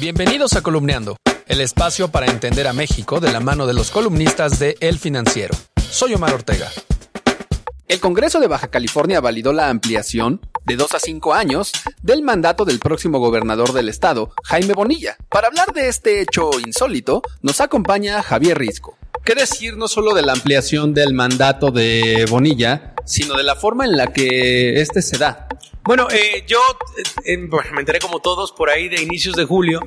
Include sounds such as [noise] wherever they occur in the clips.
Bienvenidos a Columneando, el espacio para entender a México de la mano de los columnistas de El Financiero. Soy Omar Ortega. El Congreso de Baja California validó la ampliación de dos a cinco años del mandato del próximo gobernador del estado, Jaime Bonilla. Para hablar de este hecho insólito, nos acompaña Javier Risco. ¿Qué decir no solo de la ampliación del mandato de Bonilla, sino de la forma en la que este se da? Bueno, eh, yo eh, me enteré como todos por ahí de inicios de julio.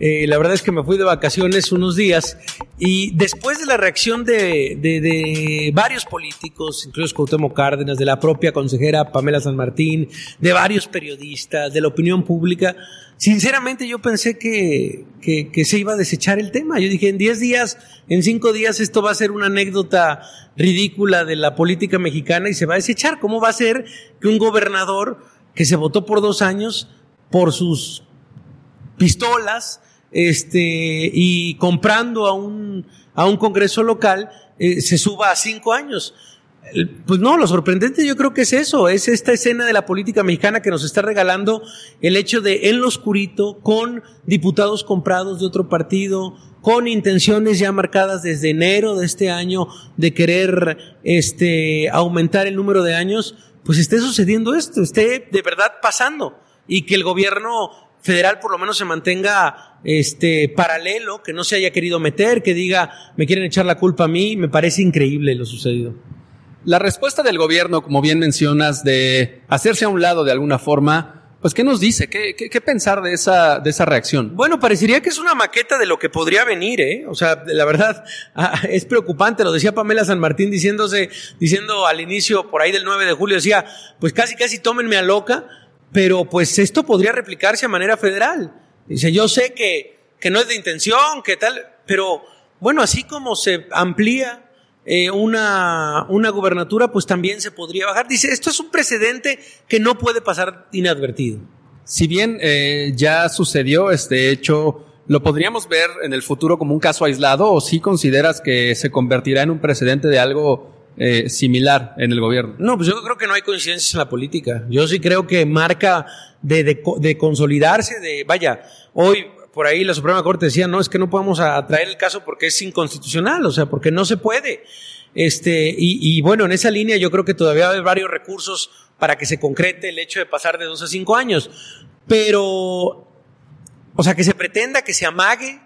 Eh, la verdad es que me fui de vacaciones unos días y después de la reacción de, de, varios políticos, incluso Cuauhtémoc Cárdenas, de la propia consejera Pamela San Martín, de varios periodistas, de la opinión pública, sinceramente yo pensé que, que, se iba a desechar el tema. Yo dije, en 10 días, en 5 días esto va a ser una anécdota ridícula de la política mexicana y se va a desechar. ¿Cómo va a ser que un gobernador que se votó por dos años por sus pistolas, este, y comprando a un, a un congreso local, eh, se suba a cinco años. Pues no, lo sorprendente yo creo que es eso, es esta escena de la política mexicana que nos está regalando el hecho de en lo oscurito, con diputados comprados de otro partido, con intenciones ya marcadas desde enero de este año de querer este, aumentar el número de años, pues esté sucediendo esto, esté de verdad pasando y que el gobierno federal por lo menos se mantenga este paralelo, que no se haya querido meter, que diga, me quieren echar la culpa a mí, me parece increíble lo sucedido. La respuesta del gobierno, como bien mencionas, de hacerse a un lado de alguna forma, pues, ¿qué nos dice? ¿Qué, qué, pensar de esa, de esa reacción? Bueno, parecería que es una maqueta de lo que podría venir, ¿eh? O sea, la verdad, [laughs] ah, es preocupante. Lo decía Pamela San Martín diciéndose, diciendo al inicio, por ahí del 9 de julio, decía, pues casi, casi tómenme a loca, pero pues esto podría replicarse a manera federal. Dice, yo sé que, que no es de intención, que tal, pero bueno, así como se amplía eh, una, una gubernatura, pues también se podría bajar. Dice, esto es un precedente que no puede pasar inadvertido. Si bien eh, ya sucedió este hecho, ¿lo podríamos ver en el futuro como un caso aislado o si consideras que se convertirá en un precedente de algo eh, similar en el gobierno? No, pues yo creo que no hay coincidencias en la política. Yo sí creo que marca de, de, consolidarse, de, vaya, hoy por ahí la Suprema Corte decía, no, es que no podemos traer el caso porque es inconstitucional, o sea, porque no se puede. Este, y, bueno, en esa línea yo creo que todavía hay varios recursos para que se concrete el hecho de pasar de dos a cinco años. Pero, o sea, que se pretenda, que se amague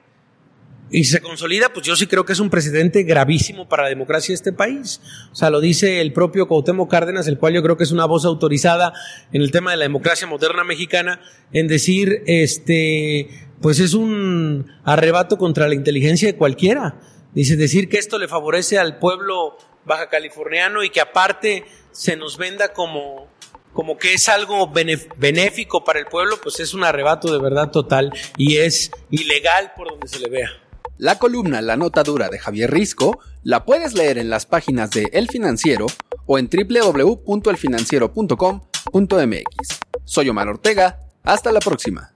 y se consolida, pues yo sí creo que es un precedente gravísimo para la democracia de este país. O sea, lo dice el propio Cuauhtémoc Cárdenas, el cual yo creo que es una voz autorizada en el tema de la democracia moderna mexicana, en decir, este, pues es un arrebato contra la inteligencia de cualquiera. Dice decir que esto le favorece al pueblo baja californiano y que aparte se nos venda como, como que es algo benéfico para el pueblo, pues es un arrebato de verdad total y es ilegal por donde se le vea. La columna La Nota Dura de Javier Risco la puedes leer en las páginas de El Financiero o en www.elfinanciero.com.mx. Soy Omar Ortega, hasta la próxima.